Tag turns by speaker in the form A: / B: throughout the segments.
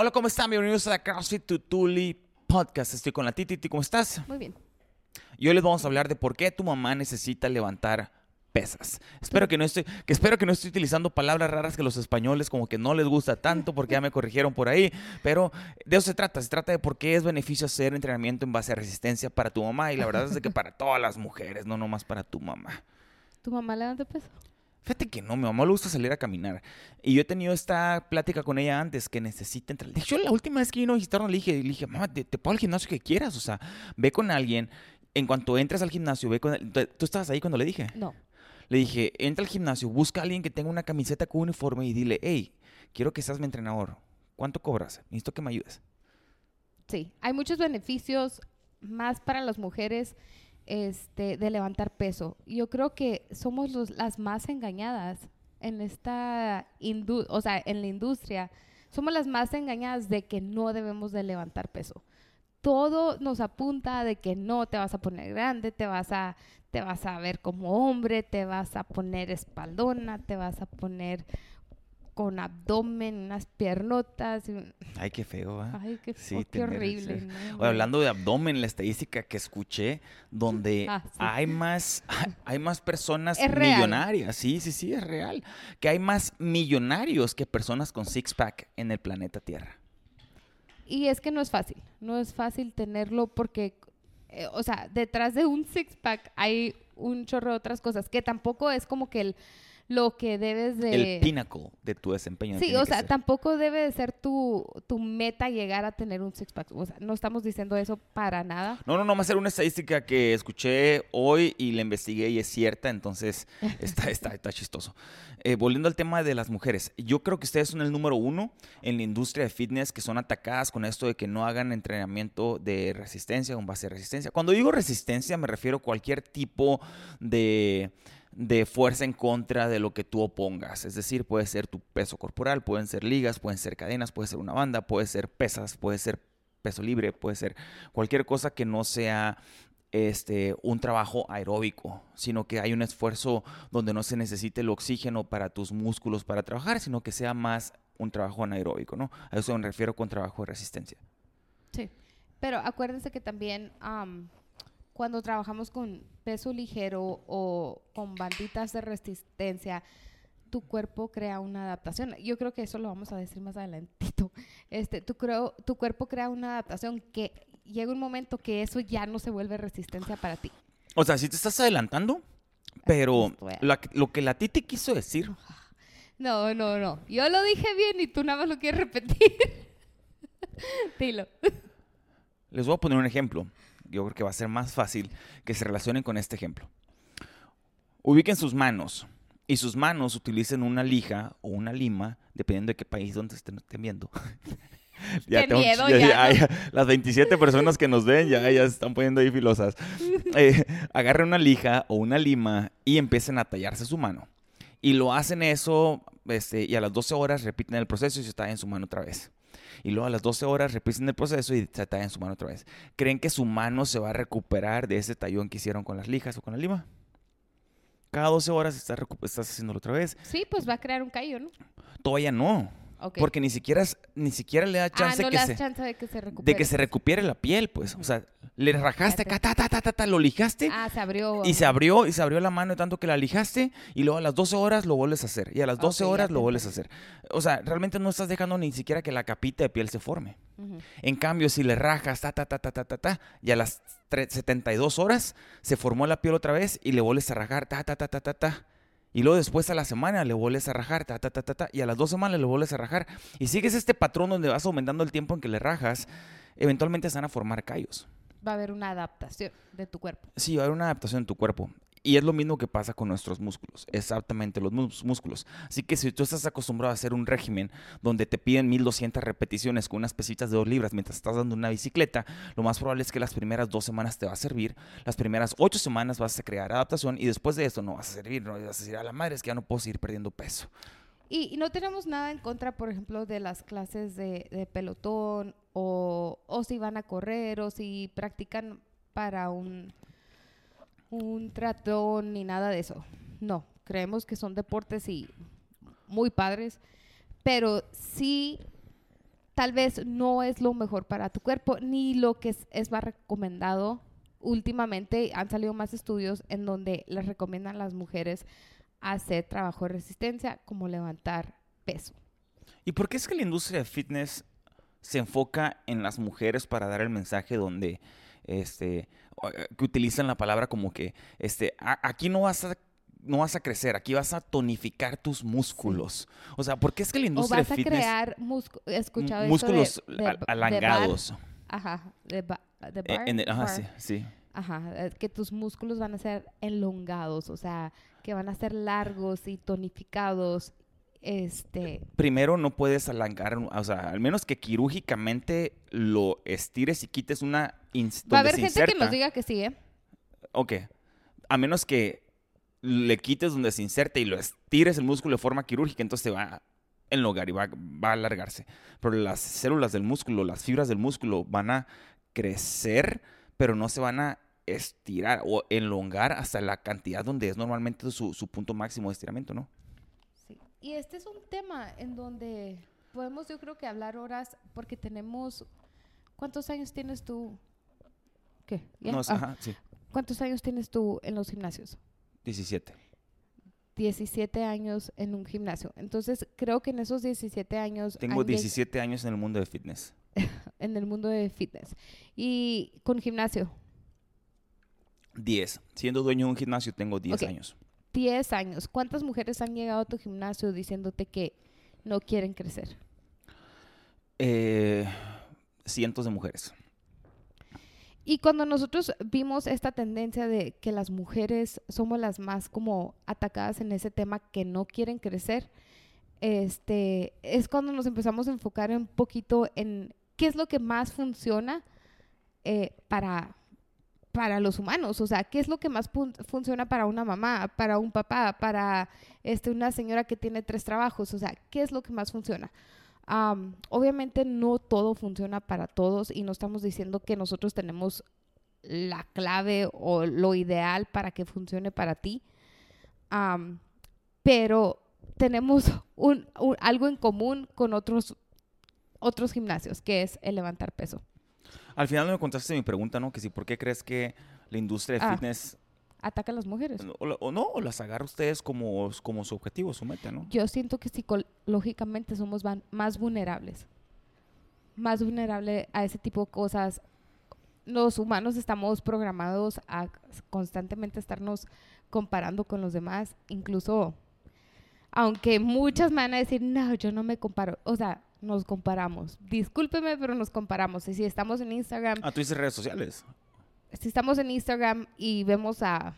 A: Hola, ¿cómo están? Bienvenidos a CrossFit Tutuli Podcast. Estoy con la Titi. ¿Cómo estás?
B: Muy bien.
A: Y hoy les vamos a hablar de por qué tu mamá necesita levantar pesas. Espero que no estoy, que espero que no estoy utilizando palabras raras que los españoles como que no les gusta tanto porque ya me corrigieron por ahí, pero de eso se trata, se trata de por qué es beneficio hacer entrenamiento en base a resistencia para tu mamá y la verdad es de que para todas las mujeres, no nomás para tu mamá.
B: ¿Tu mamá levanta peso?
A: Fíjate que no, mi mamá le gusta salir a caminar. Y yo he tenido esta plática con ella antes que necesita entrar. De hecho, la última vez que vino a visitarnos le dije, le dije, mamá, te, te puedo al gimnasio que quieras. O sea, ve con alguien. En cuanto entres al gimnasio, ve con. ¿Tú estabas ahí cuando le dije?
B: No.
A: Le dije, entra al gimnasio, busca a alguien que tenga una camiseta con uniforme y dile, hey, quiero que seas mi entrenador. ¿Cuánto cobras? Necesito que me ayudes.
B: Sí, hay muchos beneficios más para las mujeres este, de levantar peso. Yo creo que somos las más engañadas en esta o sea, en la industria. Somos las más engañadas de que no debemos de levantar peso. Todo nos apunta de que no te vas a poner grande, te vas a, te vas a ver como hombre, te vas a poner espaldona, te vas a poner con abdomen, unas piernotas.
A: Ay, qué feo, ¿eh?
B: Ay, qué, sí, qué horrible.
A: hablando de abdomen, la estadística que escuché, donde ah, hay más, hay más personas millonarias. Sí, sí, sí, es real. Que hay más millonarios que personas con six-pack en el planeta Tierra.
B: Y es que no es fácil, no es fácil tenerlo porque, eh, o sea, detrás de un six-pack hay un chorro de otras cosas, que tampoco es como que el lo que debes de...
A: El pinnacle de tu desempeño.
B: Sí, o sea, tampoco debe de ser tu, tu meta llegar a tener un six-pack. O sea, no estamos diciendo eso para nada.
A: No, no, no, va a ser una estadística que escuché hoy y la investigué y es cierta, entonces está, está, está chistoso. Eh, volviendo al tema de las mujeres, yo creo que ustedes son el número uno en la industria de fitness que son atacadas con esto de que no hagan entrenamiento de resistencia, un base de resistencia. Cuando digo resistencia me refiero a cualquier tipo de de fuerza en contra de lo que tú opongas. Es decir, puede ser tu peso corporal, pueden ser ligas, pueden ser cadenas, puede ser una banda, puede ser pesas, puede ser peso libre, puede ser cualquier cosa que no sea este, un trabajo aeróbico, sino que hay un esfuerzo donde no se necesite el oxígeno para tus músculos para trabajar, sino que sea más un trabajo anaeróbico, ¿no? A eso me refiero con trabajo de resistencia.
B: Sí, pero acuérdense que también cuando trabajamos con peso ligero o con banditas de resistencia, tu cuerpo crea una adaptación. Yo creo que eso lo vamos a decir más adelantito. Este, tu, creo, tu cuerpo crea una adaptación que llega un momento que eso ya no se vuelve resistencia para ti.
A: O sea, si te estás adelantando, pero lo que la Titi quiso decir.
B: No, no, no. Yo lo dije bien y tú nada más lo quieres repetir. Dilo.
A: Les voy a poner un ejemplo yo creo que va a ser más fácil que se relacionen con este ejemplo. Ubiquen sus manos y sus manos utilicen una lija o una lima, dependiendo de qué país donde estén, viendo.
B: ya qué miedo, ya,
A: Las 27 personas que nos ven ya, ya se están poniendo ahí filosas. Eh, agarren una lija o una lima y empiecen a tallarse su mano. Y lo hacen eso este, y a las 12 horas repiten el proceso y se en su mano otra vez y luego a las 12 horas repiten el proceso y se tallan su mano otra vez. ¿Creen que su mano se va a recuperar de ese tallón que hicieron con las lijas o con la lima? Cada 12 horas estás, estás haciéndolo otra vez.
B: Sí, pues va a crear un callo, ¿no?
A: Todavía no. Porque ni siquiera, ni siquiera le da ah, chance,
B: que,
A: se,
B: de que se recupere.
A: De que se recupere la piel, pues. O sea, le rajaste acá, ta, ta, ta, ta, ta, lo lijaste.
B: Ah, se abrió.
A: Y se abrió, y se abrió la mano tanto que la lijaste, y luego a las 12 horas lo vuelves a hacer. Y a las 12 horas lo vuelves a hacer. O sea, realmente no estás dejando ni siquiera que la capita de piel se forme. En cambio, si le rajas, ta, ta, ta, ta, ta, ta, ta, y a las 72 horas se formó la piel otra vez y le vuelves a rajar, ta, ta, ta, ta, ta, ta y luego después a la semana le vuelves a rajar, ta, ta, ta, ta, ta, y a las dos semanas le vuelves a rajar. Y sigues este patrón donde vas aumentando el tiempo en que le rajas, eventualmente se van a formar callos.
B: Va a haber una adaptación de tu cuerpo.
A: Sí, va a haber una adaptación de tu cuerpo. Y es lo mismo que pasa con nuestros músculos, exactamente los músculos. Así que si tú estás acostumbrado a hacer un régimen donde te piden 1200 repeticiones con unas pesitas de 2 libras mientras estás dando una bicicleta, lo más probable es que las primeras dos semanas te va a servir, las primeras ocho semanas vas a crear adaptación y después de eso no vas a servir, no vas a decir a la madre es que ya no puedo seguir perdiendo peso.
B: Y, no tenemos nada en contra, por ejemplo, de las clases de, pelotón o, o si van a correr o si practican para un un tratón ni nada de eso. No, creemos que son deportes y muy padres, pero sí tal vez no es lo mejor para tu cuerpo ni lo que es, más recomendado. Últimamente han salido más estudios en donde les recomiendan a las mujeres hacer trabajo de resistencia como levantar peso.
A: ¿Y por qué es que la industria de fitness se enfoca en las mujeres para dar el mensaje donde este que utilizan la palabra como que este aquí no vas a no vas a crecer, aquí vas a tonificar tus músculos. O sea, ¿por qué es que la industria
B: o vas
A: fitness
B: a crear escuchado
A: músculos
B: de, de,
A: alangados?
B: ajá, de, de
A: bar, ajá, sí, sí.
B: Ajá, que tus músculos van a ser elongados, o sea, que van a ser largos y tonificados este...
A: Primero no puedes alangar, o sea, al menos que quirúrgicamente lo estires y quites una...
B: Va a haber gente que nos diga que sí, ¿eh?
A: Ok. A menos que le quites donde se inserta y lo estires el músculo de forma quirúrgica, entonces te va a enlogar y va, va a alargarse. Pero las células del músculo, las fibras del músculo van a crecer, pero no se van a estirar o enlongar hasta la cantidad donde es normalmente su, su punto máximo de estiramiento, ¿no?
B: Y este es un tema en donde podemos yo creo que hablar horas porque tenemos... ¿Cuántos años tienes tú? ¿Qué?
A: No,
B: ah.
A: sí.
B: ¿Cuántos años tienes tú en los gimnasios?
A: 17.
B: 17 años en un gimnasio. Entonces, creo que en esos 17 años...
A: Tengo 17 años en el mundo de fitness.
B: en el mundo de fitness. ¿Y con gimnasio?
A: 10. Siendo dueño de un gimnasio, tengo 10 años.
B: 10 años, ¿cuántas mujeres han llegado a tu gimnasio diciéndote que no quieren crecer?
A: Eh, cientos de mujeres.
B: Y cuando nosotros vimos esta tendencia de que las mujeres somos las más como atacadas en ese tema que no quieren crecer, este, es cuando nos empezamos a enfocar un poquito en qué es lo que más funciona eh, para, para los humanos, o sea, ¿qué es lo que más funciona para una mamá, para un papá, para este, una señora que tiene tres trabajos? O sea, ¿qué es lo que más funciona? obviamente no todo funciona para todos y no estamos diciendo que nosotros tenemos la clave o lo ideal para que funcione para ti, pero tenemos un, algo en común con otros, otros gimnasios, que es el levantar peso.
A: Al final no me contaste mi pregunta, ¿no? Que si, ¿por qué crees que la industria de ah, fitness...
B: Ataca a las mujeres.
A: O, no, o las agarra ustedes como, como su objetivo, su meta, ¿no?
B: Yo siento que psicológicamente somos más vulnerables. Más vulnerables a ese tipo de cosas. Los humanos estamos programados a constantemente estarnos comparando con los demás. Incluso, aunque muchas me van a decir, no, yo no me comparo. O sea, nos comparamos. Discúlpeme, pero nos comparamos. Y si estamos en Instagram...
A: Ah, tú dices redes sociales.
B: Si estamos en Instagram y vemos a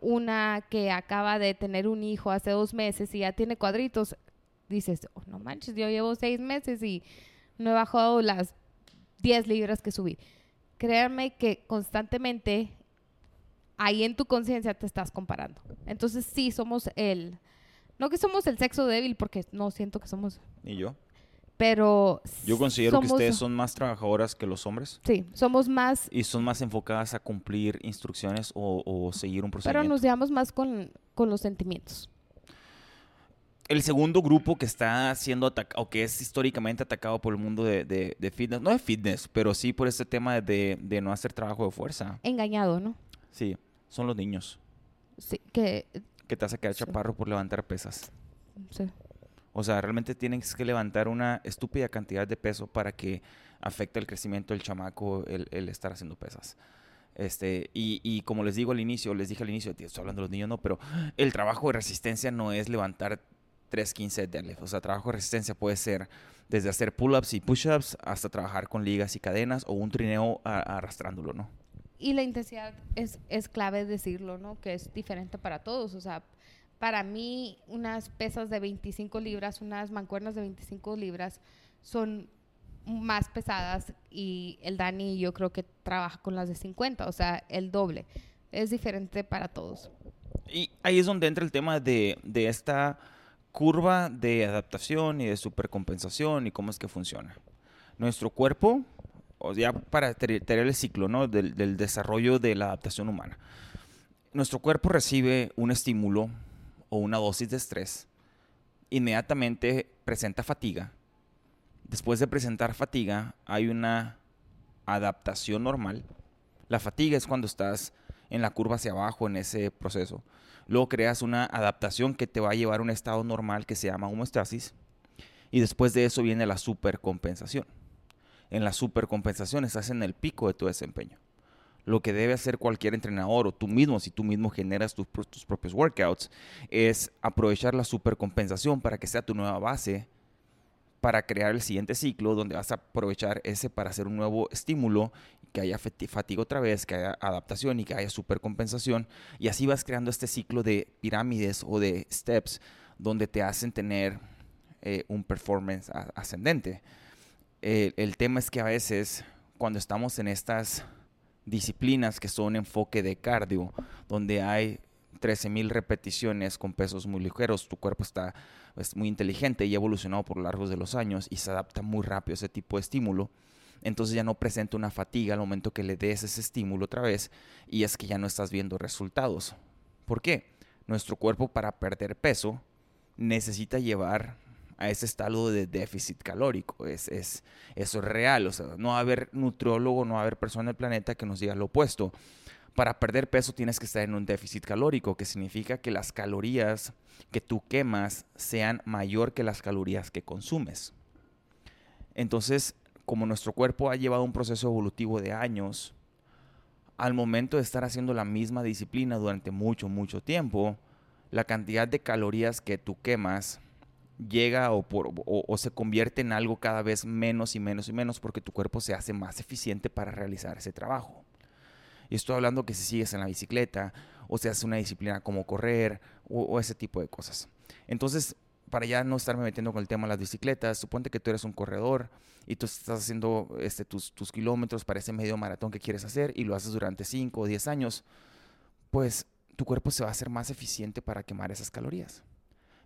B: una que acaba de tener un hijo hace dos meses y ya tiene cuadritos, dices, oh, no manches, yo llevo seis meses y no he bajado las 10 libras que subí. Créanme que constantemente ahí en tu conciencia te estás comparando. Entonces sí, somos el... No que somos el sexo débil, porque no siento que somos...
A: ¿Y yo?
B: Pero...
A: Yo considero que ustedes son más trabajadoras que los hombres.
B: Sí, somos más...
A: Y son más enfocadas a cumplir instrucciones o, seguir un procedimiento.
B: Pero nos llevamos más con, los sentimientos.
A: El segundo grupo que está siendo atacado, o que es históricamente atacado por el mundo de, fitness, no de fitness, pero sí por este tema de, no hacer trabajo de fuerza.
B: Engañado, ¿no?
A: Sí, son los niños.
B: Sí, que...
A: Que te hace quedar chaparro por levantar pesas. Sí. O sea, realmente tienes que levantar una estúpida cantidad de peso para que afecte el crecimiento del chamaco el, estar haciendo pesas. Este, y, como les digo al inicio, les dije al inicio, estoy hablando de los niños, no, pero el trabajo de resistencia no es levantar 315 deadlift. O sea, trabajo de resistencia puede ser desde hacer pull-ups y push-ups hasta trabajar con ligas y cadenas o un trineo arrastrándolo, ¿no?
B: Y la intensidad es, es clave decirlo, ¿no? Que es diferente para todos. O sea, para mí unas pesas de 25 libras, unas mancuernas de 25 libras son más pesadas y el Dani yo creo que trabaja con las de 50, o sea, el doble. Es diferente para todos.
A: Y ahí es donde entra el tema de, esta curva de adaptación y de supercompensación y cómo es que funciona. Nuestro cuerpo, o ya para tener el ciclo ¿no? del, del desarrollo de la adaptación humana, nuestro cuerpo recibe un estímulo o una dosis de estrés, inmediatamente presenta fatiga, después de presentar fatiga, hay una adaptación normal. La fatiga es cuando estás en la curva hacia abajo en ese proceso. Luego creas una adaptación que te va a llevar a un estado normal que se llama homeostasis. Y después de eso viene la supercompensación. En la supercompensación estás en el pico de tu desempeño. Lo que debe hacer cualquier entrenador o tú mismo, si tú mismo generas tus, tus propios workouts, es aprovechar la supercompensación para que sea tu nueva base para crear el siguiente ciclo donde vas a aprovechar ese para hacer un nuevo estímulo, que haya fatiga otra vez, que haya adaptación y que haya supercompensación. Y así vas creando este ciclo de pirámides o de steps donde te hacen tener eh, un performance ascendente. el tema es que a veces cuando estamos en estas disciplinas que son enfoque de cardio, donde hay 13.000 repeticiones con pesos muy ligeros, tu cuerpo está es muy inteligente y ha evolucionado por lo largo de los años y se adapta muy rápido a ese tipo de estímulo. Entonces ya no presenta una fatiga al momento que le des ese estímulo otra vez y es que ya no estás viendo resultados. ¿Por qué? Nuestro cuerpo para perder peso necesita llevar a ese estado de déficit calórico. Es, es, eso es real. O sea, no va a haber nutriólogo, no va a haber persona en el planeta que nos diga lo opuesto para perder peso tienes que estar en un déficit calórico, que significa que las calorías que tú quemas sean mayor que las calorías que consumes. Entonces, como nuestro cuerpo ha llevado un proceso evolutivo de años, al momento de estar haciendo la misma disciplina durante mucho, mucho tiempo, la cantidad de calorías que tú quemas llega o, se convierte en algo cada vez menos y menos y menos porque tu cuerpo se hace más eficiente para realizar ese trabajo. Y estoy hablando que si sigues en la bicicleta o se hace una disciplina como correr o, ese tipo de cosas. Entonces, para ya no estarme metiendo con el tema de las bicicletas, suponte que tú eres un corredor y tú estás haciendo este, tus, tus kilómetros para ese medio maratón que quieres hacer y lo haces durante 5 o 10 años, pues tu cuerpo se va a hacer más eficiente para quemar esas calorías.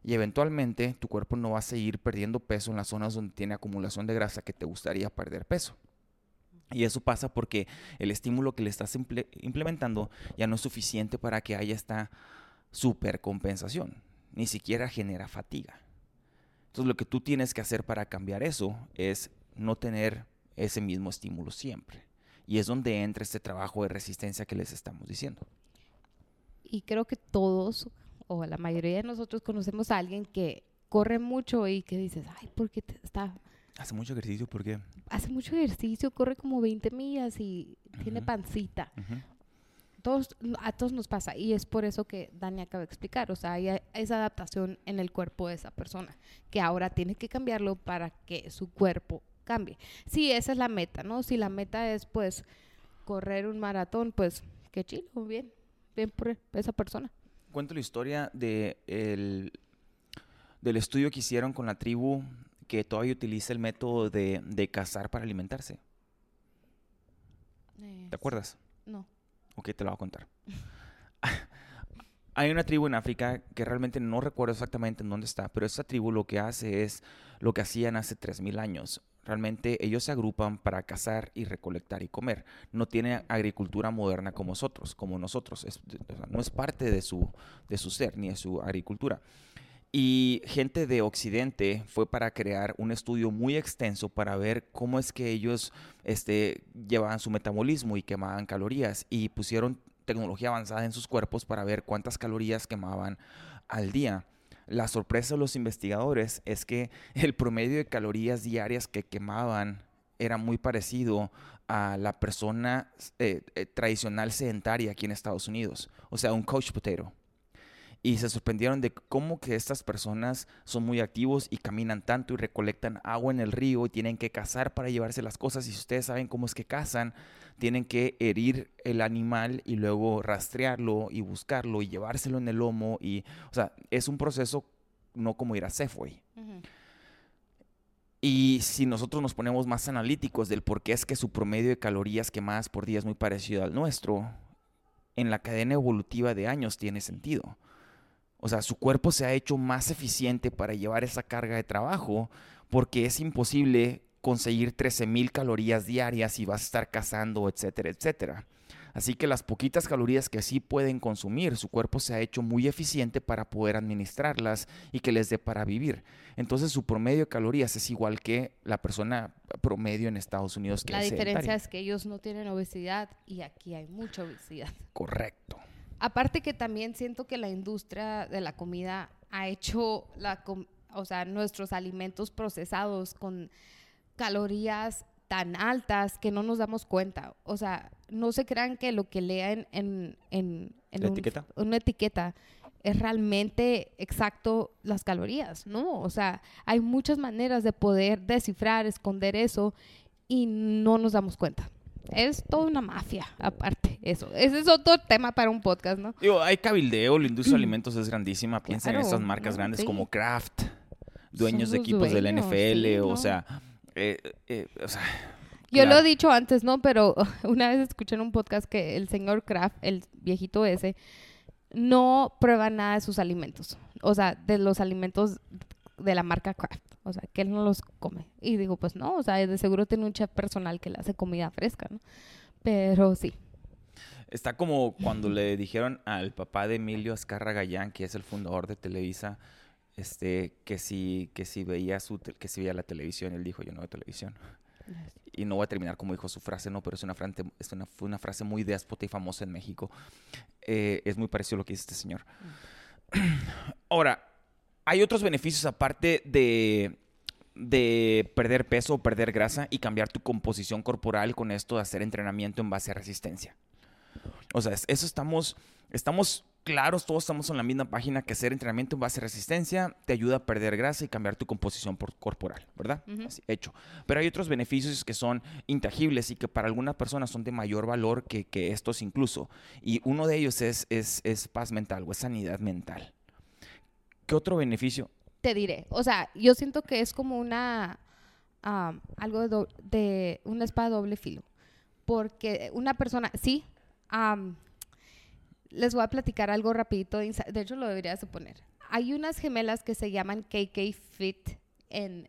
A: Y eventualmente tu cuerpo no va a seguir perdiendo peso en las zonas donde tiene acumulación de grasa que te gustaría perder peso. Y eso pasa porque el estímulo que le estás implementando ya no es suficiente para que haya esta supercompensación. Ni siquiera genera fatiga. Entonces lo que tú tienes que hacer para cambiar eso es no tener ese mismo estímulo siempre. Y es donde entra este trabajo de resistencia que les estamos diciendo.
B: Y creo que todos, o la mayoría de nosotros, conocemos a alguien que corre mucho y que dices, ay, ¿por qué está
A: Hace mucho ejercicio, ¿por qué?
B: Hace mucho ejercicio, corre como 20 millas y tiene pancita. todos, a todos nos pasa y es por eso que Dani acaba de explicar, o sea, hay esa adaptación en el cuerpo de esa persona, que ahora tiene que cambiarlo para que su cuerpo cambie. Sí, esa es la meta, ¿no? Si la meta es pues correr un maratón, pues qué chido, bien, bien por esa persona.
A: Cuento la historia de el, del estudio que hicieron con la tribu que todavía utiliza el método de, cazar para alimentarse. ¿Te acuerdas?
B: No.
A: Ok, te lo voy a contar. Hay una tribu en África que realmente no recuerdo exactamente en dónde está, pero esa tribu lo que hace es lo que hacían hace 3.000 años. Realmente ellos se agrupan para cazar y recolectar y comer. No tienen agricultura moderna como nosotros, como nosotros. no es parte de su, de su ser ni de su agricultura. Y gente de Occidente fue para crear un estudio muy extenso para ver cómo es que ellos este, llevaban su metabolismo y quemaban calorías. Y pusieron tecnología avanzada en sus cuerpos para ver cuántas calorías quemaban al día. La sorpresa de los investigadores es que el promedio de calorías diarias que quemaban era muy parecido a la persona eh, eh, tradicional sedentaria aquí en Estados Unidos. O sea, un coach potato y se sorprendieron de cómo que estas personas son muy activos y caminan tanto y recolectan agua en el río y tienen que cazar para llevarse las cosas. Y si ustedes saben cómo es que cazan, tienen que herir el animal y luego rastrearlo y buscarlo y llevárselo en el lomo. Y, o sea, es un proceso no como ir a Safeway. Y si nosotros nos ponemos más analíticos del por qué es que su promedio de calorías quemadas por día es muy parecido al nuestro, en la cadena evolutiva de años tiene sentido. O sea, su cuerpo se ha hecho más eficiente para llevar esa carga de trabajo porque es imposible conseguir 13.000 calorías diarias y vas a estar cazando, etcétera, etcétera. Así que las poquitas calorías que sí pueden consumir, su cuerpo se ha hecho muy eficiente para poder administrarlas y que les dé para vivir. Entonces su promedio de calorías es igual que la persona promedio en Estados Unidos. Que
B: la diferencia es que ellos no tienen obesidad y aquí hay mucha obesidad.
A: Correcto.
B: Aparte que también siento que la industria de la comida ha hecho la, o sea, nuestros alimentos procesados con calorías tan altas que no nos damos cuenta. O sea, no se crean que lo que lean en, en,
A: etiqueta?
B: una etiqueta es realmente exacto las calorías, ¿no? O sea, hay muchas maneras de poder descifrar, esconder eso y no nos damos cuenta. Es toda una mafia, aparte, eso. Ese es otro tema para un podcast, ¿no?
A: Digo, hay cabildeo, la industria de alimentos es grandísima. Piensen en estas marcas grandes como Kraft, dueños de equipos del NFL, o sea eh, eh,
B: yo lo he dicho antes, ¿no? Pero una vez escuché en un podcast que el señor Kraft, el viejito ese, no prueba nada de sus alimentos. O sea, de los alimentos de la marca Kraft. O sea, que él no los come. Y digo, pues no, o sea, de seguro tiene un chef personal que le hace comida fresca, ¿no? Pero sí.
A: Está como cuando le dijeron al papá de Emilio Azcarra Gallán, que es el fundador de Televisa, este, que si, que si veía su, que si veía la televisión, él dijo, yo no veo televisión. Y no voy a terminar como dijo su frase, no, pero es una frase, es una, fue una frase muy déspota y famosa en México. Eh, es muy parecido a lo que dice este señor. Mm. Ahora, hay otros beneficios aparte de, de perder peso o perder grasa y cambiar tu composición corporal con esto de hacer entrenamiento en base a resistencia. O sea, eso estamos, estamos claros, todos estamos en la misma página que hacer entrenamiento en base a resistencia te ayuda a perder grasa y cambiar tu composición corporal, ¿verdad? Así, hecho. Pero hay otros beneficios que son intangibles y que para algunas personas son de mayor valor que, estos incluso. Y uno de ellos es, es, paz mental o es sanidad mental. ¿Qué otro beneficio?
B: Te diré. O sea, yo siento que es como una... algo de, de, una espada doble filo. Porque una persona, sí, les voy a platicar algo rapidito. De hecho, lo debería suponer. Hay unas gemelas que se llaman KK Fit en,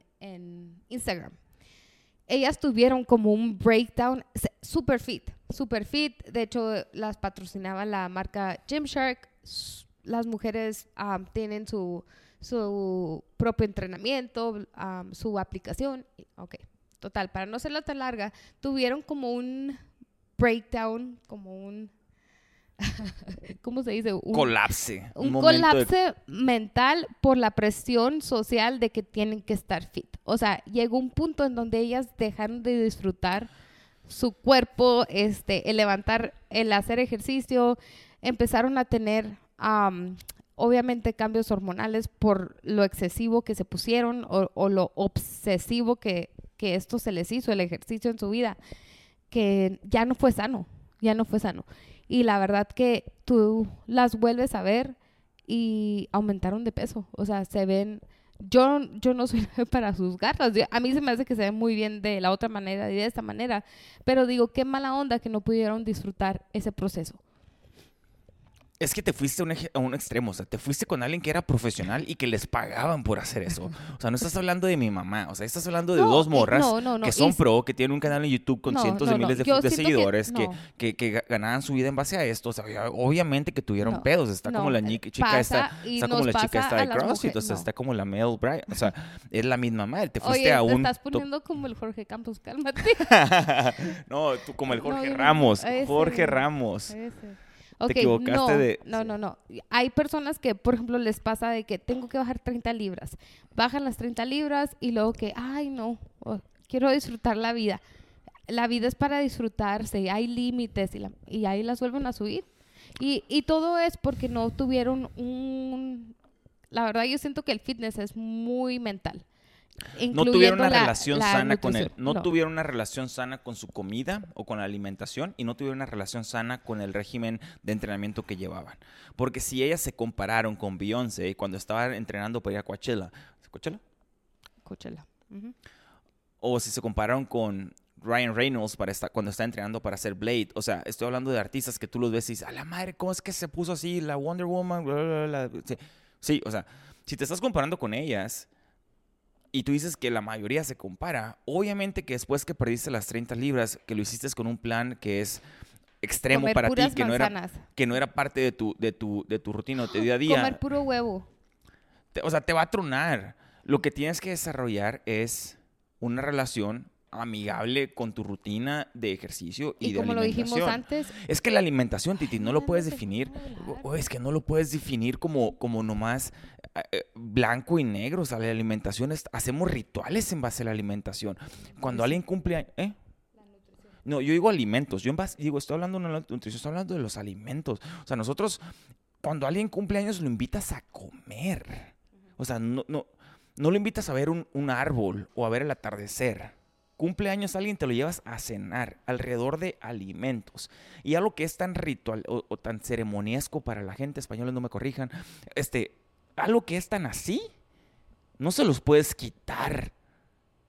B: Instagram. Ellas tuvieron como un breakdown super fit, super fit. De hecho, las patrocinaba la marca Gymshark. Las mujeres tienen su, su propio entrenamiento, su aplicación. Ok, total, para no serla tan larga, tuvieron como un breakdown, como un ¿cómo se dice?
A: Un colapse.
B: Un, colapse mental por la presión social de que tienen que estar fit. O sea, llegó un punto en donde ellas dejaron de disfrutar su cuerpo, este, el levantar, el hacer ejercicio, empezaron a tener, obviamente, cambios hormonales por lo excesivo que se pusieron o, lo obsesivo que, que esto se les hizo, el ejercicio en su vida, que ya no fue sano, ya no fue sano y la verdad que tú las vuelves a ver y aumentaron de peso, o sea, se ven yo, yo no soy para sus garras. A mí se me hace que se ven muy bien de la otra manera y de esta manera. Pero digo, qué mala onda que no pudieron disfrutar ese proceso
A: es que te fuiste a un, extremo, o sea, te fuiste con alguien que era profesional y que les pagaban por hacer eso. O sea, no estás hablando de mi mamá, o sea, estás hablando de dos morras que son pro, que tienen un canal en YouTube con cientos de miles de, seguidores, que, que, ganaban su vida en base a esto. O sea, obviamente que tuvieron pedos. Está como la chica esta, está como la chica esta de CrossFit, o sea, está como la Mel Bryant. O sea, es la misma madre. Te fuiste a un.
B: Te estás poniendo como el Jorge Campos, cálmate.
A: no, tú como el Jorge Ramos. Jorge Ramos. Te equivocaste
B: no,
A: de...
B: No, no, no. Hay personas que, por ejemplo, les pasa de que tengo que bajar 30 libras. Bajan las 30 libras y luego que, ay, no, oh, quiero disfrutar la vida. La vida es para disfrutarse, hay límites y, y ahí las vuelven a subir. Y, y todo es porque no tuvieron un... La verdad yo siento que el fitness es muy mental
A: no tuvieron una relación sana con él, no, tuvieron una relación sana con su comida o con la alimentación y no tuvieron una relación sana con el régimen de entrenamiento que llevaban. Porque si ellas se compararon con Beyoncé cuando estaba entrenando para ir a Coachella, ¿Coachella?
B: Coachella.
A: O si se compararon con Ryan Reynolds para cuando está entrenando para hacer Blade. O sea, estoy hablando de artistas que tú los ves y dices, a la madre, ¿cómo es que se puso así la Wonder Woman? sí, o sea, si te estás comparando con ellas y tú dices que la mayoría se compara, obviamente que después que perdiste las 30 libras, que lo hiciste con un plan que es extremo
B: Comer
A: para ti, que no, era, que no era parte de tu, de tu, de tu rutina de día a día,
B: Comer puro huevo.
A: te- o sea, te va a tronar. Lo que tienes que desarrollar es una relación amigable con tu rutina de ejercicio y,
B: Y,
A: de
B: como lo dijimos antes,
A: Es que la alimentación, Titi, no lo puedes definir. o- Es que no lo puedes definir como, como nomás blanco y negro. O sea, la alimentación es- hacemos rituales en base a la alimentación. Cuando alguien cumple. ¿eh? No, yo digo alimentos. Yo en base- digo, estoy hablando de la nutrición, estoy hablando de los alimentos. O sea, nosotros, cuando alguien cumple años, lo invitas a comer. O sea, no, no, no lo invitas a ver un, un árbol o a ver el atardecer. Cumpleaños alguien te lo llevas a cenar alrededor de alimentos. Y algo que es tan ritual o, o tan ceremoniesco para la gente española, no me corrijan, este, algo que es tan así, no se los puedes quitar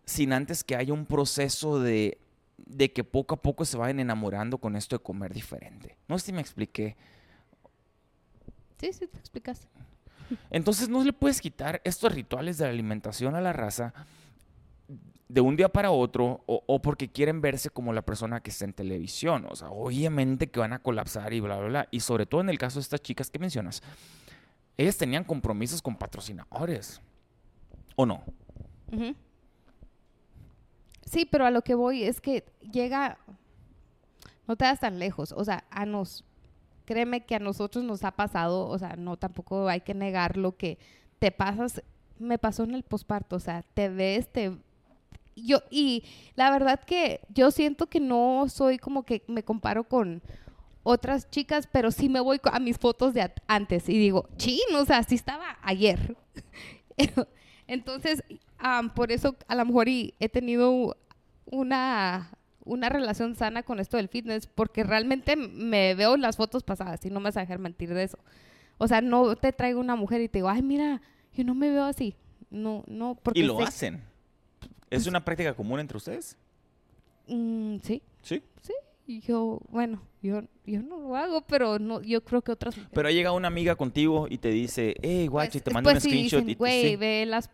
A: sin antes que haya un proceso de, de que poco a poco se vayan enamorando con esto de comer diferente. No sé si me expliqué.
B: sí, sí, te explicas.
A: Entonces no le puedes quitar estos rituales de la alimentación a la raza de un día para otro o, o porque quieren verse como la persona que está en televisión. O sea, obviamente que van a colapsar y bla, bla, bla. Y sobre todo en el caso de estas chicas que mencionas, ellas tenían compromisos con patrocinadores. ¿O no?
B: Sí, pero a lo que voy es que llega, no te das tan lejos, o sea, a nos, créeme que a nosotros nos ha pasado, o sea, no tampoco hay que negar lo que te pasas, me pasó en el posparto, o sea, te ves, te yo y la verdad que yo siento que no soy como que me comparo con otras chicas, pero sí me voy a mis fotos de antes y digo, chin, o sea, sí estaba ayer. Entonces, am, por eso a lo mejor y he tenido una, una relación sana con esto del fitness, porque realmente me veo en las fotos pasadas y no me vas a dejar mentir de eso. O sea, no te traigo una mujer y te digo, ay, mira, yo no me veo así. No, no, porque
A: Y lo
B: sé-
A: hacen. ¿Es una práctica común entre ustedes?
B: Mm, sí,
A: Sí.
B: Y yo, bueno, yo, yo no lo hago, pero no, yo creo que otras mujeres.
A: Pero llega una amiga contigo y te dice, hey, guachi,
B: Pues,
A: te mando un
B: pues sí
A: screenshot.
B: dicen,
A: y,
B: güey,
A: sí.
B: ve las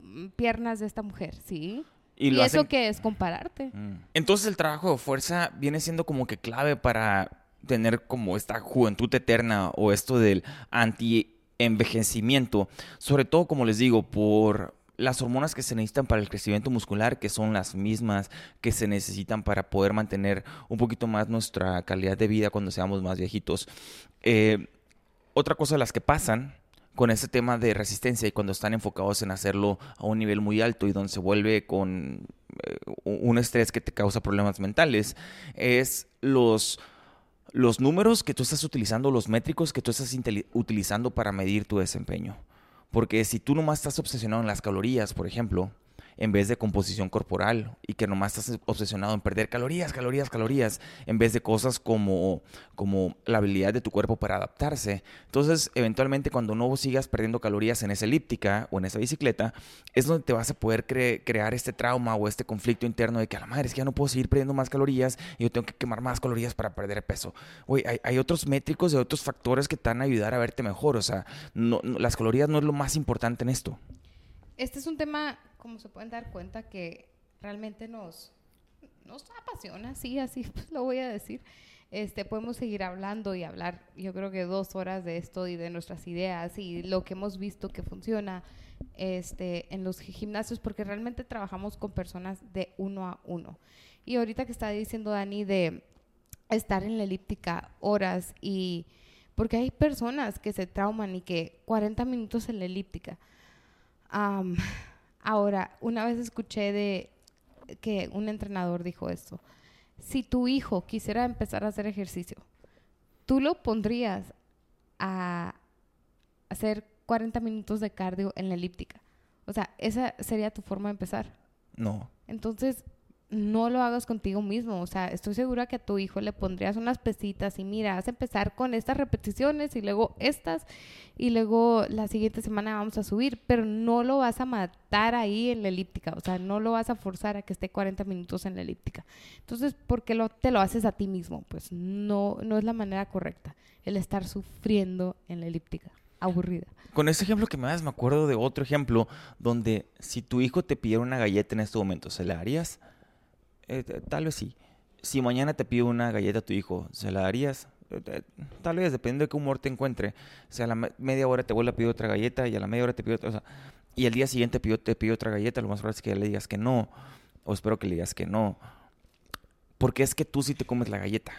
B: mm, piernas de esta mujer, sí.
A: y
B: Y, eso
A: hacen
B: que es compararte.
A: Mm. Entonces el trabajo de fuerza viene siendo como que clave para tener como esta juventud eterna o esto del anti-envejecimiento, sobre todo como les digo, por las hormonas que se necesitan para el crecimiento muscular, que son las mismas que se necesitan para poder mantener un poquito más nuestra calidad de vida cuando seamos más viejitos. Eh, otra cosa de las que pasan con ese tema de resistencia y cuando están enfocados en hacerlo a un nivel muy alto y donde se vuelve con eh, un estrés que te causa problemas mentales, es los, los números que tú estás utilizando, los métricos que tú estás utilizando para medir tu desempeño. Porque si tú nomás estás obsesionado en las calorías, por ejemplo, en vez de composición corporal y que nomás estás obsesionado en perder calorías, calorías, calorías, en vez de cosas como, como la habilidad de tu cuerpo para adaptarse. Entonces, eventualmente cuando no sigas perdiendo calorías en esa elíptica o en esa bicicleta, es donde te vas a poder cre- crear este trauma o este conflicto interno de que a la madre es que ya no puedo seguir perdiendo más calorías y yo tengo que quemar más calorías para perder peso. Oye, hay, otros métricos y otros factores que te van a ayudar a verte mejor. O sea, no- no- las calorías no es lo más importante en esto.
B: Este es un tema, como se pueden dar cuenta, que realmente nos, nos apasiona, sí, así pues, lo voy a decir. Este, podemos seguir hablando y hablar, yo creo que dos horas de esto y de nuestras ideas y lo que hemos visto que funciona este, en los gimnasios, porque realmente trabajamos con personas de uno a uno. Y ahorita que está diciendo Dani de estar en la elíptica horas y porque hay personas que se trauman y que 40 minutos en la elíptica. Am, ahora, una vez escuché de que un entrenador dijo esto. Si tu hijo quisiera empezar a hacer ejercicio, tú lo pondrías a hacer 40 minutos de cardio en la elíptica. O sea, esa sería tu forma de empezar.
A: No.
B: Entonces, no lo hagas contigo mismo. O sea, estoy segura que a tu hijo le pondrías unas pesitas y mira, vas a empezar con estas repeticiones y luego estas y luego la siguiente semana vamos a subir, pero no lo vas a matar ahí en la elíptica. O sea, no lo vas a forzar a que esté 40 minutos en la elíptica. Entonces, ¿por qué lo, te lo haces a ti mismo? Pues no, no es la manera correcta el estar sufriendo en la elíptica. Aburrida.
A: Con ese ejemplo que me das, me acuerdo de otro ejemplo donde si tu hijo te pidiera una galleta en este momento, ¿se la harías? Eh, tal vez sí. si mañana te pide una galleta a tu hijo, ¿se la darías? Eh, eh, Tal vez, depende de qué humor te encuentre. O sea, a la me- media hora te vuelve a pedir otra galleta y a la media hora te pide otra. o sea, y al día siguiente pidió- te pide otra galleta, lo más probable es que le digas que no. O espero que le digas que no. Porque es que tú sí te comes la galleta.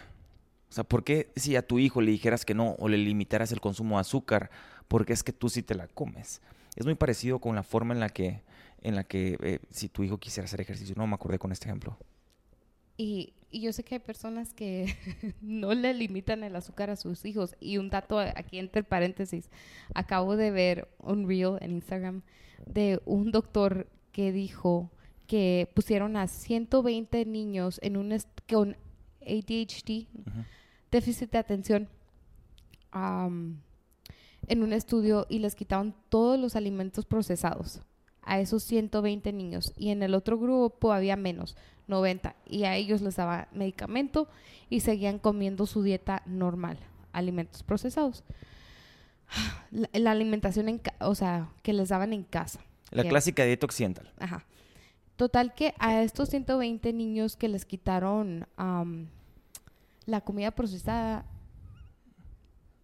A: O sea, ¿por qué si a tu hijo le dijeras que no o le limitaras el consumo de azúcar? Porque es que tú sí te la comes. Es muy parecido con la forma en la que, en la que si tu hijo quisiera hacer ejercicio. No me acordé con este ejemplo.
B: Y, y yo sé que hay personas que no le limitan el azúcar a sus hijos. Y un dato aquí entre paréntesis. Acabo de ver un reel en Instagram de un doctor que dijo que pusieron a 120 niños en un con ADHD, déficit de atención, am, en un estudio y les quitaron todos los alimentos procesados a esos 120 niños. Y en el otro grupo había menos, 90. Y a ellos les daba medicamento y seguían comiendo su dieta normal, alimentos procesados. La, la alimentación, en o sea, que les daban en casa.
A: La clásica dieta occidental.
B: Ajá. Total que a estos 120 niños que les quitaron la comida procesada,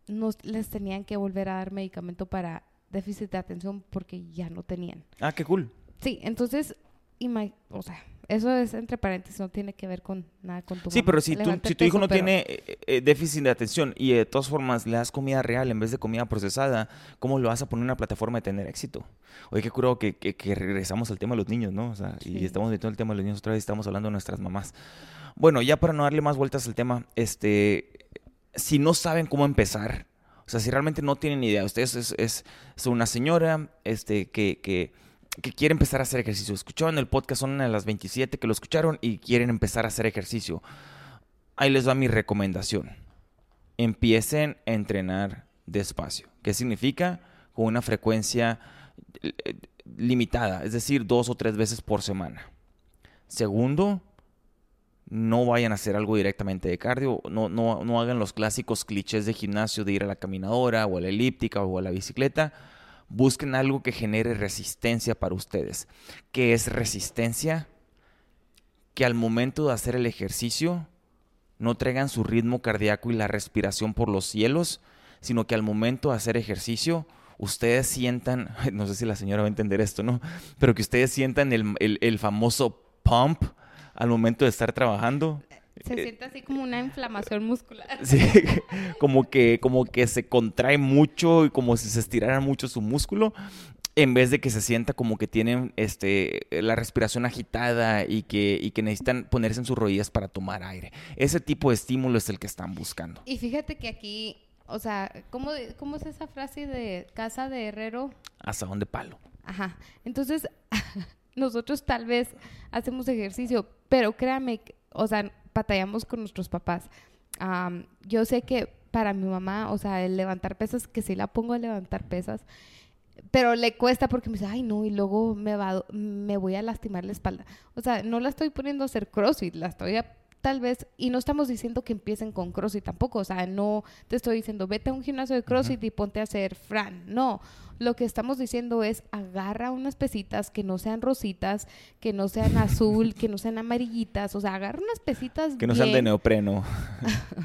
B: no les tenían que volver a dar medicamento para déficit de atención porque ya no tenían.
A: Ah, qué cool.
B: Sí, entonces, o sea, eso es entre paréntesis, no tiene que ver con nada con tu
A: Sí,
B: mamá.
A: pero si, tú- si tu hijo no
B: pero-
A: tiene eh, eh, déficit de atención y de todas formas le das comida real en vez de comida procesada, ¿cómo lo vas a poner en una plataforma de tener éxito? Oye, qué curado que, que- que regresamos al tema de los niños, ¿no? O sea, y
B: Sí.
A: estamos metiendo el tema de los niños otra vez, estamos hablando de nuestras mamás. Bueno, ya para no darle más vueltas al tema, este, si no saben cómo empezar, o sea, si realmente no tienen idea, ustedes es, es- son una señora este, que, que, que quiere empezar a hacer ejercicio. Escucharon el podcast, son una las 27 que lo escucharon y quieren empezar a hacer ejercicio. Ahí les va mi recomendación. Empiecen a entrenar despacio. ¿Qué significa? Con una frecuencia eh, limitada, es decir, dos o tres veces por semana. Segundo, no vayan a hacer algo directamente de cardio, no, no, no hagan los clásicos clichés de gimnasio de ir a la caminadora o a la elíptica o a la bicicleta. Busquen algo que genere resistencia para ustedes. ¿Qué es resistencia? Que al momento de hacer el ejercicio no traigan su ritmo cardíaco y la respiración por los cielos, sino que al momento de hacer ejercicio ustedes sientan, no sé si la señora va a entender esto, ¿no? Pero que ustedes sientan el, el- el famoso pump al momento de estar trabajando.
B: Se siente así como una inflamación muscular.
A: Sí, como que, como que se contrae mucho y como si se estirara mucho su músculo, en vez de que se sienta como que tienen este, la respiración agitada y que, y que necesitan ponerse en sus rodillas para tomar aire. Ese tipo de estímulo es el que están buscando.
B: Y fíjate que aquí, o sea, ¿cómo, ¿cómo es esa frase de casa de herrero?
A: Hasta dónde palo.
B: Ajá. Entonces, nosotros tal vez hacemos ejercicio, pero créame, o sea, batallamos con nuestros papás. Am, yo sé que para mi mamá, o sea, el levantar pesas, que sí la pongo a levantar pesas, pero le cuesta porque me dice, ay, no, y luego me, va, me voy a lastimar la espalda. O sea, no la estoy poniendo a hacer CrossFit, la estoy a- tal vez, y no estamos diciendo que empiecen con CrossFit tampoco, o sea, no te estoy diciendo, vete a un gimnasio de CrossFit y ponte a hacer Fran, no. Lo que estamos diciendo es agarra unas pesitas que no sean rositas, que no sean azul, que no sean amarillitas, o sea, agarra unas pesitas
A: Que no sean de neopreno.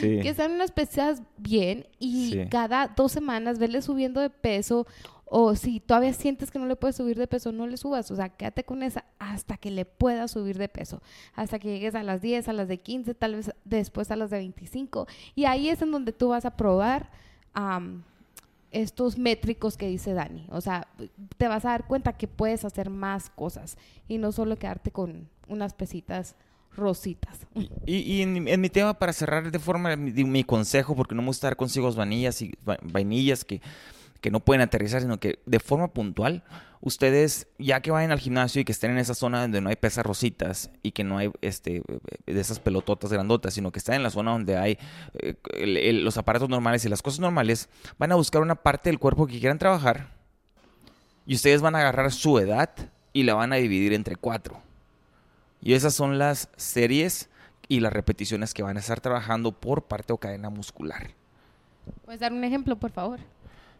A: sí.
B: que sean unas pesas bien y
A: Sí.
B: cada dos semanas verle subiendo de peso o si todavía sientes que no le puedes subir de peso, no le subas, o sea, quédate con esa hasta que le puedas subir de peso, hasta que llegues a las 10, a las de 15, tal vez después a las de 25 y ahí es en donde tú vas a probar estos métricos que dice Dani, o sea, te vas a dar cuenta que puedes hacer más cosas y no solo quedarte con unas pesitas rositas.
A: Y, en, mi tema, para cerrar de forma, mi, consejo, porque no me gusta dar consejos vanillas y va- vainillas que, que no pueden aterrizar, sino que de forma puntual, ustedes, ya que vayan al gimnasio y que estén en esa zona donde no hay pesas rositas y que no hay este de esas pelototas grandotas, sino que estén en la zona donde hay eh, el- el- los aparatos normales y las cosas normales, van a buscar una parte del cuerpo que quieran trabajar y ustedes van a agarrar su edad y la van a dividir entre cuatro. Y esas son las series y las repeticiones que van a estar trabajando por parte o cadena muscular.
B: ¿Puedes dar un ejemplo, por favor?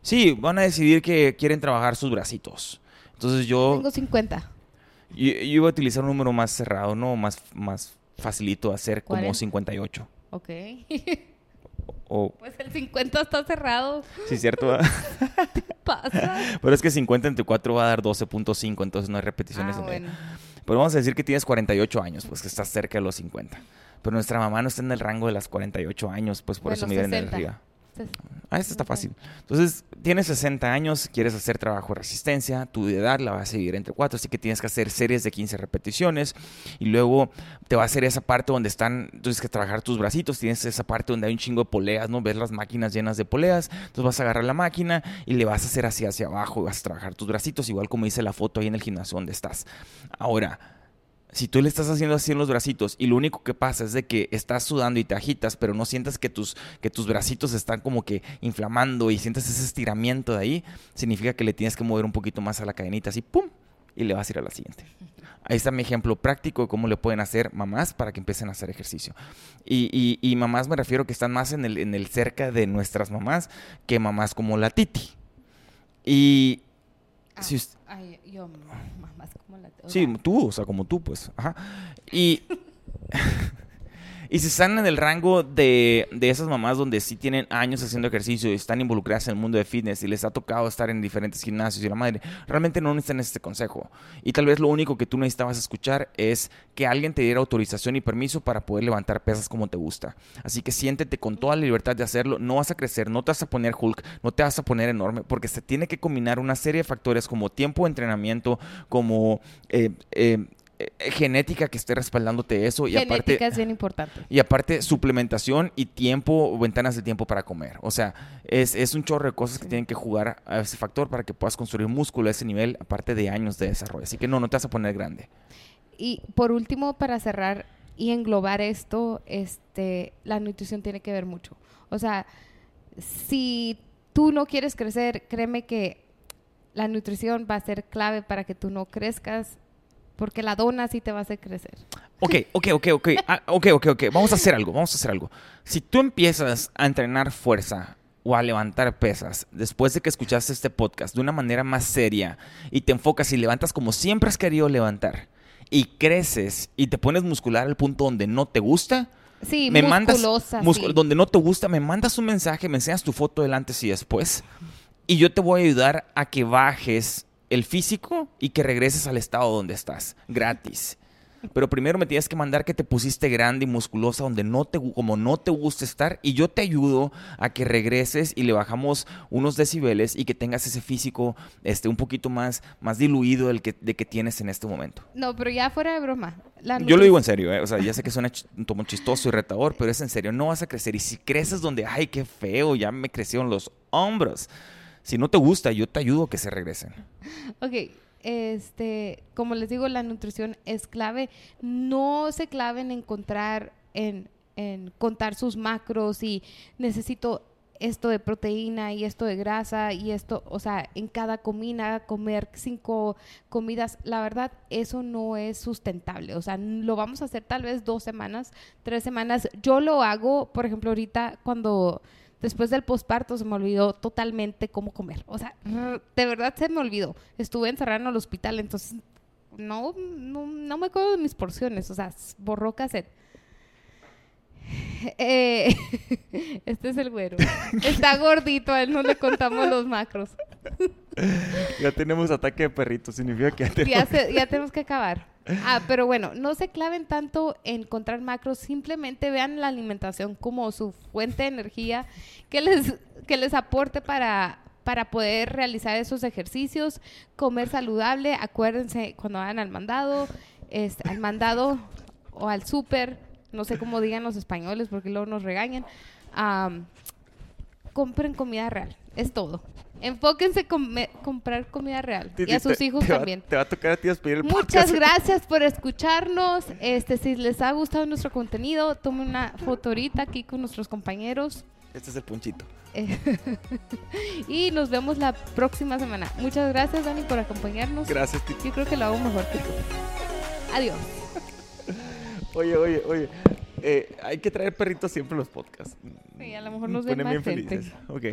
A: Sí, van a decidir que quieren trabajar sus bracitos. Entonces yo,
B: Tengo 50.
A: yo, yo iba a utilizar un número más cerrado, ¿no? Más, más facilito hacer como
B: 40.
A: 58.
B: Ok.
A: O,
B: Pues el 50 está cerrado.
A: sí, cierto. ¿verdad?
B: Pasa.
A: Pero es que 50 entre 4 va a dar 12.5, entonces no hay repeticiones
B: Ah,
A: en
B: bueno.
A: Pero vamos a decir que tienes 48 años, pues que estás cerca de los 50. Pero nuestra mamá no está en el rango de las 48 años, pues por eso
B: Bueno,
A: miden de
B: 60.
A: arriba.
B: Ses-
A: Ah, esto está fácil. Entonces, tienes 60 años, quieres hacer trabajo de resistencia, tu edad la vas a seguir entre 4, así que tienes que hacer series de 15 repeticiones y luego te va a hacer esa parte donde están, tienes que trabajar tus bracitos, tienes esa parte donde hay un chingo de poleas, ¿no? Ves las máquinas llenas de poleas, entonces vas a agarrar la máquina y le vas a hacer así hacia abajo y vas a trabajar tus bracitos, igual como dice la foto ahí en el gimnasio donde estás. Ahora, si tú le estás haciendo así en los bracitos y lo único que pasa es de que estás sudando y te agitas, pero no sientas que tus, que tus bracitos están como que inflamando y sientes ese estiramiento de ahí, significa que le tienes que mover un poquito más a la cadenita, así, ¡pum! Y le vas a ir a la siguiente. Ahí está mi ejemplo práctico de cómo le pueden hacer mamás para que empiecen a hacer ejercicio. Y, y- y mamás me refiero que están más en el, en el cerca de nuestras mamás que mamás como la Titi. Y
B: Ah,
A: si us-
B: ay, yo, mamás como la... o
A: Sí, tú, o sea, como tú, pues. Ajá. Y. y si están en el rango de, de esas mamás donde sí tienen años haciendo ejercicio y están involucradas en el mundo de fitness y les ha tocado estar en diferentes gimnasios y la madre, realmente no necesitan este consejo. Y tal vez lo único que tú necesitabas escuchar es que alguien te diera autorización y permiso para poder levantar pesas como te gusta. Así que siéntete con toda la libertad de hacerlo. No vas a crecer, no te vas a poner Hulk, no te vas a poner enorme, porque se tiene que combinar una serie de factores como tiempo de entrenamiento, como eh, eh, genética que esté respaldándote eso y
B: genética
A: aparte
B: es bien importante.
A: y aparte suplementación y tiempo ventanas de tiempo para comer. O sea, es, es un chorro de cosas que tienen que jugar a ese factor para que puedas construir músculo a ese nivel, aparte de años de desarrollo. Así que no, no te vas a poner grande.
B: Y por último, para cerrar y englobar esto, este, la nutrición tiene que ver mucho. O sea, si tú no quieres crecer, créeme que la nutrición va a ser clave para que tú no crezcas, porque la dona sí te va a hacer crecer.
A: Ok, ok, ok, ok. Ah, ok, ok, ok. Vamos a hacer algo, vamos a hacer algo. Si tú empiezas a entrenar fuerza o a levantar pesas después de que escuchaste este podcast de una manera más seria y te enfocas y levantas como siempre has querido levantar y creces y te pones muscular al punto donde no te gusta,
B: Sí,
A: me mandas
B: sí.
A: donde no te gusta, me mandas un mensaje, me enseñas tu foto del antes y después y yo te voy a ayudar a que bajes el físico y que regreses al estado donde estás, gratis. Pero primero me tienes que mandar que te pusiste grande y musculosa donde no te como no te gusta estar y yo te ayudo a que regreses y le bajamos unos decibeles y que tengas ese físico este un poquito más más diluido del que de que tienes en este momento.
B: No, pero ya fuera de broma. la
A: Yo lo digo en serio, ¿eh? o sea, ya sé que suena ch- un tomo chistoso y retador, pero es en serio, no vas a crecer. Y si creces donde, ay, qué feo, ya me crecieron los hombros. Si no te gusta, yo te ayudo a que se regresen.
B: Ok, este, como les digo, la nutrición es clave. No se claven en encontrar, en, en contar sus macros y necesito esto de proteína y esto de grasa y esto, o sea, en cada comida comer cinco comidas, la verdad, eso no es sustentable. O sea, lo vamos a hacer tal vez dos semanas, tres semanas. Yo lo hago, por ejemplo, ahorita cuando después del posparto se me olvidó totalmente cómo comer. O sea, de verdad se me olvidó. Estuve encerrada en el hospital, entonces no, no, no me acuerdo de mis porciones. O sea, borró cassette. Eh, este es el güero. Está gordito, a él no le contamos los macros.
A: Ya tenemos ataque de perrito, significa que ya
B: Ya, se- ya tenemos que acabar. Ah, pero bueno, no se claven tanto en encontrar macros, simplemente vean la alimentación como su fuente de energía que les, que les aporte para, para poder realizar esos ejercicios, comer saludable, acuérdense cuando vayan al mandado, este, al mandado o al súper, no sé cómo digan los españoles porque luego nos regañan, compren comida real, es todo. Enfóquense en comprar comida real y a sus hijos
A: te va-
B: también.
A: te va a tocar a ti despedir el
B: Muchas
A: podcast.
B: gracias por escucharnos. Este, si les ha gustado nuestro contenido, tomen una foto ahorita aquí con nuestros compañeros.
A: Este es el punchito.
B: Eh, y nos vemos la próxima semana. Muchas gracias, Dani, por acompañarnos.
A: Gracias, Titi.
B: Yo creo que lo hago mejor que tú. Adiós.
A: Oye, oye, oye. eh, hay que traer perritos siempre a los podcasts.
B: Sí, a lo mejor nos ven más
A: bien
B: gente.
A: felices. Ok.